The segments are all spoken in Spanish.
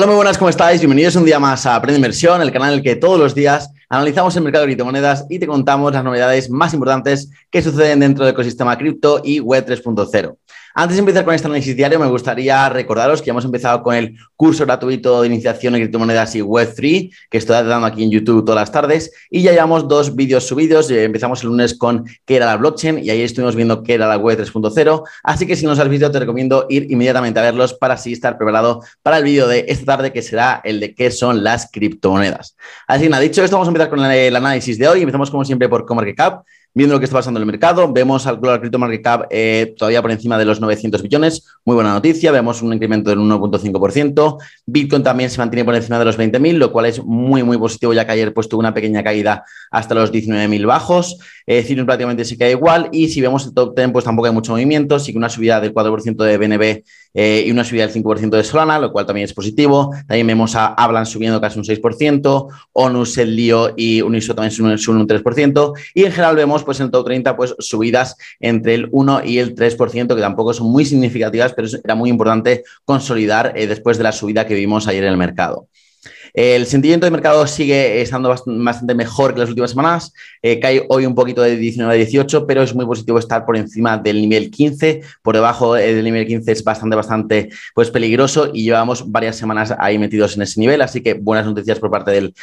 Hola, muy buenas, ¿cómo estáis? Bienvenidos un día más a Aprende Inversión, el canal en el que todos los días analizamos el mercado de criptomonedas y te contamos las novedades más importantes que suceden dentro del ecosistema cripto y Web 3.0. Antes de empezar con este análisis diario, me gustaría recordaros que hemos empezado con el curso gratuito de iniciación en criptomonedas y Web3, que estoy dando aquí en YouTube todas las tardes, y ya llevamos dos vídeos subidos. Eh, empezamos el lunes con qué era la blockchain y ahí estuvimos viendo qué era la Web 3.0. Así que si no os has visto, te recomiendo ir inmediatamente a verlos para así estar preparado para el vídeo de esta tarde, que será el de qué son las criptomonedas. Así que nada, dicho esto, vamos a empezar con el análisis de hoy. Empezamos como siempre por CoMarketCap viendo lo que está pasando en el mercado, vemos al Global Crypto Market Cap eh, todavía por encima de los 900 billones, muy buena noticia, vemos un incremento del 1.5%, Bitcoin también se mantiene por encima de los 20.000, lo cual es muy, muy positivo, ya que ayer pues tuvo una pequeña caída hasta los 19.000 bajos, eh, Ethereum prácticamente se cae igual, y si vemos el top 10, pues tampoco hay mucho movimiento, sí que una subida del 4% de BNB eh, y una subida del 5% de Solana, lo cual también es positivo, también vemos a Avalanche subiendo casi un 6%, Onus, el Lío y Uniso también suben un 3%, y en general vemos pues en el top 30 pues subidas entre el 1 y el 3%, que tampoco son muy significativas, pero era muy importante consolidar eh, después de la subida que vimos ayer en el mercado. El sentimiento de mercado sigue estando bastante mejor que las últimas semanas. Eh, cae hoy un poquito de 19 a 18, pero es muy positivo estar por encima del nivel 15. Por debajo eh, del nivel 15 es bastante, bastante pues, peligroso y llevamos varias semanas ahí metidos en ese nivel. Así que buenas noticias por parte del,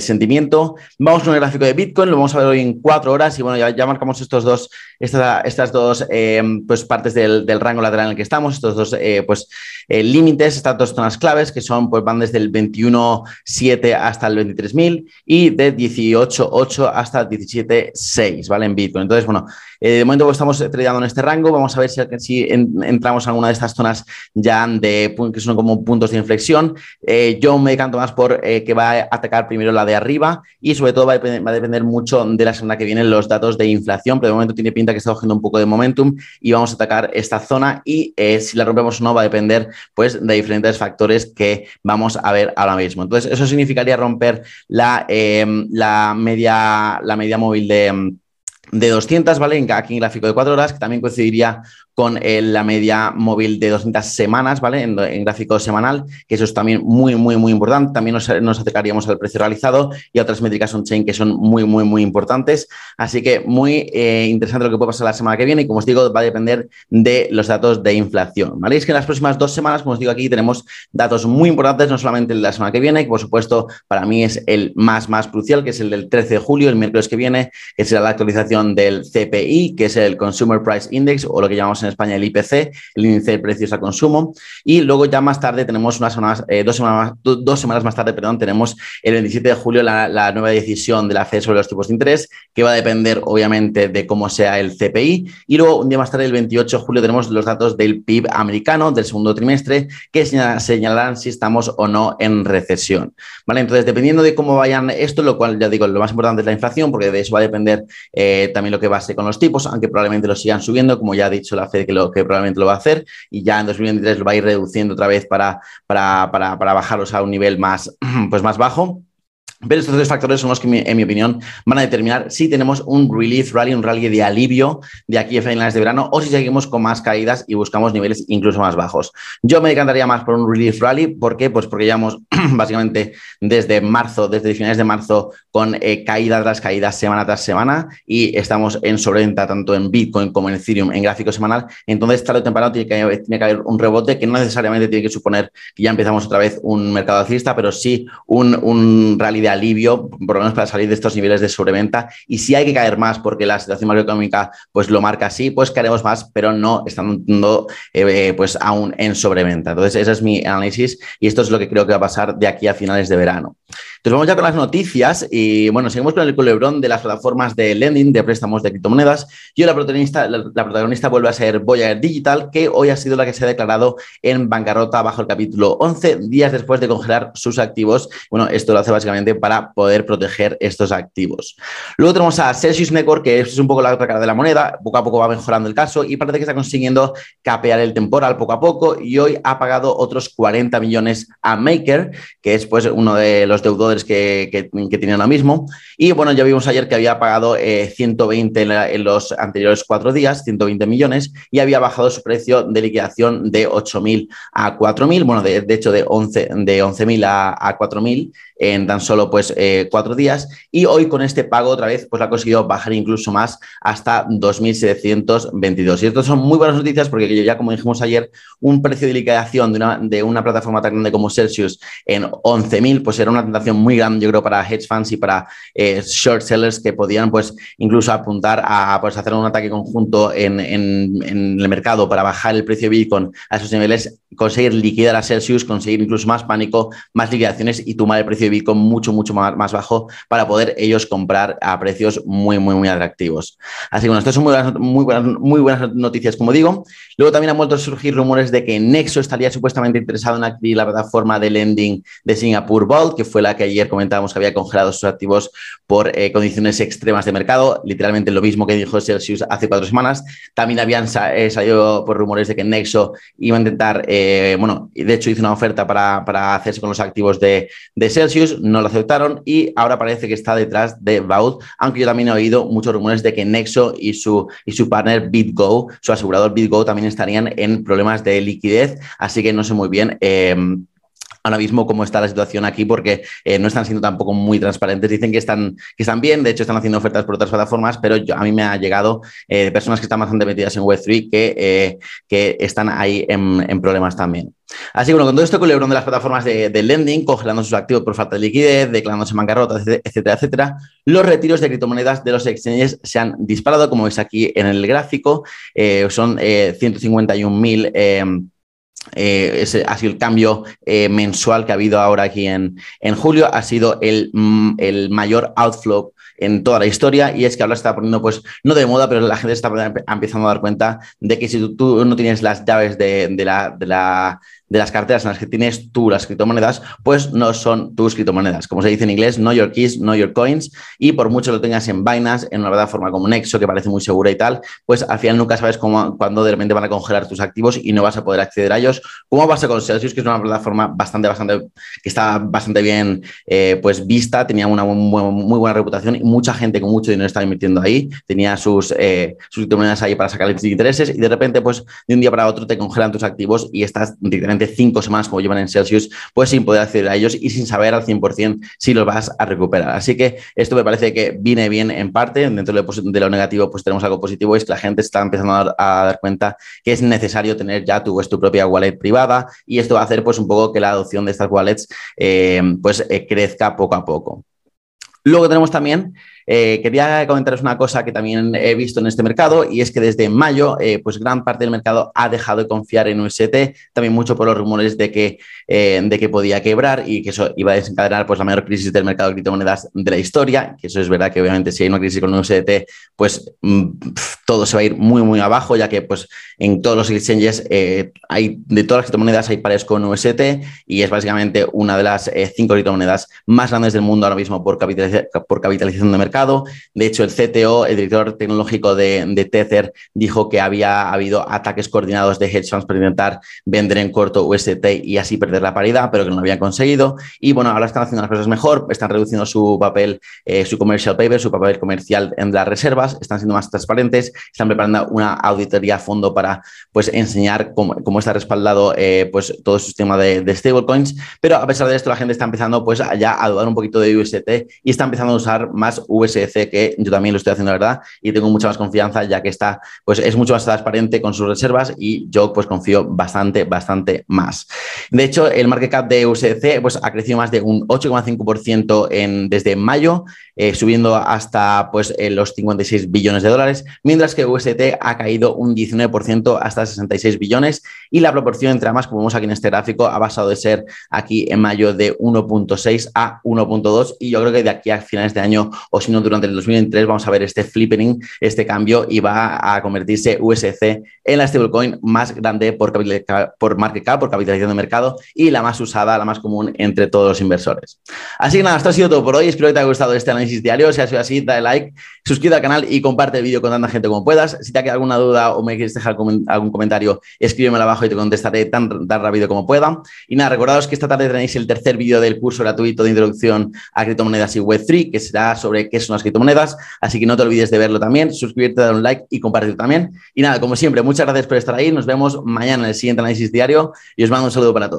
sentimiento. Vamos con el gráfico de Bitcoin. Lo vamos a ver hoy en cuatro horas y bueno, ya, marcamos estos dos, estas dos eh, pues, partes del, rango lateral en el que estamos, estos dos pues, límites, estas dos zonas claves que son, pues van desde el 21 7 hasta el 23.000 y de 18.8 hasta 17.6, ¿vale? En Bitcoin. Entonces, bueno, eh, de momento estamos tradeando en este rango. Vamos a ver si, entramos en alguna de estas zonas ya de que son como puntos de inflexión. Eh, yo me decanto más por eh, que va a atacar primero la de arriba y sobre todo va a, depender, mucho de la semana que viene los datos de inflación, pero de momento tiene pinta que está cogiendo un poco de momentum y vamos a atacar esta zona y si la rompemos o no va a depender pues de diferentes factores que vamos a ver ahora mismo. Entonces, eso significaría romper la, la, media, la media móvil de de 200, ¿vale? Aquí en gráfico de 4 horas, que también coincidiría con la media móvil de 200 semanas, ¿vale? En, gráfico semanal, que eso es también muy, muy, muy importante. También nos, acercaríamos al precio realizado y a otras métricas on-chain que son muy, muy, muy importantes. Así que muy eh, interesante lo que puede pasar la semana que viene y, como os digo, va a depender de los datos de inflación, ¿vale? Es que en las próximas dos semanas, como os digo aquí, tenemos datos muy importantes, no solamente la semana que viene, que por supuesto para mí es el más, más crucial, que es el del 13 de julio, el miércoles que viene, que será la actualización del CPI, que es el Consumer Price Index o lo que llamamos en España el IPC, el índice de precios a consumo. Y luego ya más tarde tenemos unas semanas, eh, dos, semanas, dos semanas más tarde, perdón, tenemos el 27 de julio la, nueva decisión de la FED sobre los tipos de interés, que va a depender obviamente de cómo sea el CPI. Y luego un día más tarde, el 28 de julio, tenemos los datos del PIB americano del segundo trimestre, que señalarán si estamos o no en recesión. ¿Vale? Entonces, dependiendo de cómo vayan esto, lo cual ya digo, lo más importante es la inflación, porque de eso va a depender eh, también lo que va a ser con los tipos, aunque probablemente lo sigan subiendo, como ya ha dicho la FED que lo que probablemente lo va a hacer y ya en 2023 lo va a ir reduciendo otra vez para, para, para, para bajarlos a un nivel más, pues más bajo. Pero estos tres factores son los que, en mi opinión, van a determinar si tenemos un relief rally, un rally de alivio de aquí a finales de verano o si seguimos con más caídas y buscamos niveles incluso más bajos. Yo me decantaría más por un relief rally. ¿Por qué? Pues porque llevamos básicamente desde marzo, desde finales de marzo, con eh, caídas tras caídas semana tras semana y estamos en sobreventa tanto en Bitcoin como en Ethereum en gráfico semanal. Entonces, tarde o temprano tiene que, tiene que haber un rebote que no necesariamente tiene que suponer que ya empezamos otra vez un mercado alcista, pero sí un, un rally de alivio, por lo menos para salir de estos niveles de sobreventa. Y si hay que caer más porque la situación macroeconómica pues lo marca así, pues caeremos más, pero no estando eh, pues aún en sobreventa. Entonces, ese es mi análisis y esto es lo que creo que va a pasar de aquí a finales de verano. Entonces, vamos ya con las noticias y bueno, seguimos con el culebrón de las plataformas de lending, de préstamos de criptomonedas. Yo, la protagonista, la, protagonista vuelve a ser Voyager Digital, que hoy ha sido la que se ha declarado en bancarrota bajo el capítulo 11, días después de congelar sus activos. Bueno, esto lo hace básicamente para poder proteger estos activos. Luego tenemos a Celsius Network, que es un poco la otra cara de la moneda, poco a poco va mejorando el caso y parece que está consiguiendo capear el temporal poco a poco y hoy ha pagado otros 40 millones a Maker, que es pues uno de los deudores que, que, tiene ahora mismo. Y bueno, ya vimos ayer que había pagado 120 en, los anteriores cuatro días, 120 millones, y había bajado su precio de liquidación de 8.000 a 4.000, bueno, de, hecho de 11.000 de 11 a, a 4.000 en tan solo pues eh, cuatro días y hoy con este pago otra vez pues ha conseguido bajar incluso más hasta 2.722. Y esto son muy buenas noticias porque ya como dijimos ayer, un precio de liquidación de una, de una plataforma tan grande como Celsius en 11.000 pues era una tentación muy grande yo creo para hedge funds y para eh, short sellers que podían pues incluso apuntar a pues, hacer un ataque conjunto en, en, el mercado para bajar el precio de Bitcoin a esos niveles, conseguir liquidar a Celsius, conseguir incluso más pánico, más liquidaciones y tomar el precio de Bitcoin mucho, mucho más, más, bajo para poder ellos comprar a precios muy, muy, muy atractivos. Así que bueno, estas son muy buenas, muy buenas, muy buenas noticias, como digo. Luego también han vuelto a surgir rumores de que Nexo estaría supuestamente interesado en adquirir la plataforma de lending de Singapore Vault, que fue la que ayer comentábamos que había congelado sus activos por eh, condiciones extremas de mercado, literalmente lo mismo que dijo Celsius hace cuatro semanas. También habían eh, salido por rumores de que Nexo iba a intentar, eh, bueno, de hecho hizo una oferta para, para hacerse con los activos de Celsius no lo aceptaron y ahora parece que está detrás de Vault, aunque yo también he oído muchos rumores de que Nexo y su, y su partner BitGo, su asegurador BitGo, también estarían en problemas de liquidez, así que no sé muy bien. Em, ahora mismo cómo está la situación aquí porque eh, no están siendo tampoco muy transparentes. Dicen que están, que están bien, de hecho están haciendo ofertas por otras plataformas, pero a mí me ha llegado eh, personas que están bastante metidas en Web3 que, eh, que están ahí en, problemas también. Así que bueno, con todo esto culebrón de las plataformas de, lending, congelando sus activos por falta de liquidez, declarándose bancarrota, etcétera, etcétera, los retiros de criptomonedas de los exchanges se han disparado, como veis aquí en el gráfico, eh, son eh, 151.000 eh, eh, ese ha sido el cambio mensual que ha habido ahora aquí en, en julio, ha sido el, mm, el, mayor outflow en toda la historia y es que ahora está poniendo, pues, no de moda, pero la gente está empezando a dar cuenta de que si tú, no tienes las llaves de, la, de la de las carteras en las que tienes tú las criptomonedas, pues no son tus criptomonedas. Como se dice en inglés, no your keys, no your coins. Y por mucho lo tengas en Binance, en una plataforma como Nexo, que parece muy segura y tal, pues al final nunca sabes cómo, cuándo de repente van a congelar tus activos y no vas a poder acceder a ellos. Como pasa con Celsius, que es una plataforma bastante, bastante, que está bastante bien eh, pues vista, tenía una muy, buena reputación y mucha gente con mucho dinero estaba invirtiendo ahí, tenía sus, eh, sus ahí para sacar intereses y de repente, pues de un día para otro te congelan tus activos y estás directamente cinco semanas como llevan en Celsius, pues sin poder acceder a ellos y sin saber al 100% si los vas a recuperar. Así que esto me parece que viene bien en parte. Dentro de lo negativo, pues tenemos algo positivo, es que la gente está empezando a dar, cuenta que es necesario tener ya tu, tu propia wallet privada y esto va a hacer pues un poco que la adopción de estas wallets eh, pues eh, crezca poco a poco. Luego tenemos también eh, quería comentaros una cosa que también he visto en este mercado y es que desde mayo, eh, pues gran parte del mercado ha dejado de confiar en UST, también mucho por los rumores de que, eh, de que podía quebrar y que eso iba a desencadenar pues, la mayor crisis del mercado de criptomonedas de la historia, que eso es verdad que obviamente si hay una crisis con UST, pues mm, todo se va a ir muy, muy abajo, ya que pues en todos los exchanges hay, de todas las criptomonedas hay pares con UST y es básicamente una de las cinco criptomonedas más grandes del mundo ahora mismo por, por capitalización de mercado de hecho, el CTO, el director tecnológico de, Tether, dijo que había habido ataques coordinados de hedge funds para intentar vender en corto UST y así perder la paridad, pero que no lo habían conseguido. Y bueno, ahora están haciendo las cosas mejor, están reduciendo su papel, eh, su commercial paper, su papel comercial en las reservas, están siendo más transparentes, están preparando una auditoría a fondo para pues enseñar cómo, cómo está respaldado eh, pues todo su sistema de, de stablecoins. Pero a pesar de esto, la gente está empezando pues ya a dudar un poquito de UST y está empezando a usar más UST USDC, que yo también lo estoy haciendo, la verdad, y tengo mucha más confianza ya que está, pues es mucho más transparente con sus reservas y yo pues confío bastante, bastante más. De hecho, el market cap de USDC pues ha crecido más de un 8,5% en, desde mayo, eh, subiendo hasta pues los 56 billones de dólares, mientras que USDT ha caído un 19% hasta 66 billones y la proporción entre ambas, como vemos aquí en este gráfico, ha pasado de ser aquí en mayo de 1.6 a 1.2 y yo creo que de aquí a finales de año o si no durante el 2023 vamos a ver este flipping, este cambio y va a convertirse USC en la stablecoin más grande por, por market cap, por capitalización de mercado y la más usada, la más común entre todos los inversores. Así que nada, esto ha sido todo por hoy. Espero que te haya gustado este análisis diario. Si ha sido así, dale like, suscríbete al canal y comparte el vídeo con tanta gente como puedas. Si te ha alguna duda o me quieres dejar algún comentario, escríbemelo abajo y te contestaré tan, tan rápido como pueda. Y nada, recordaos que esta tarde tenéis el tercer vídeo del curso gratuito de introducción a criptomonedas y Web3, que será sobre qué son las criptomonedas. Así que no te olvides de verlo también, suscribirte, dar un like y compartirlo también. Y nada, como siempre, muchas gracias por estar ahí. Nos vemos mañana en el siguiente análisis diario y os mando un saludo para todos.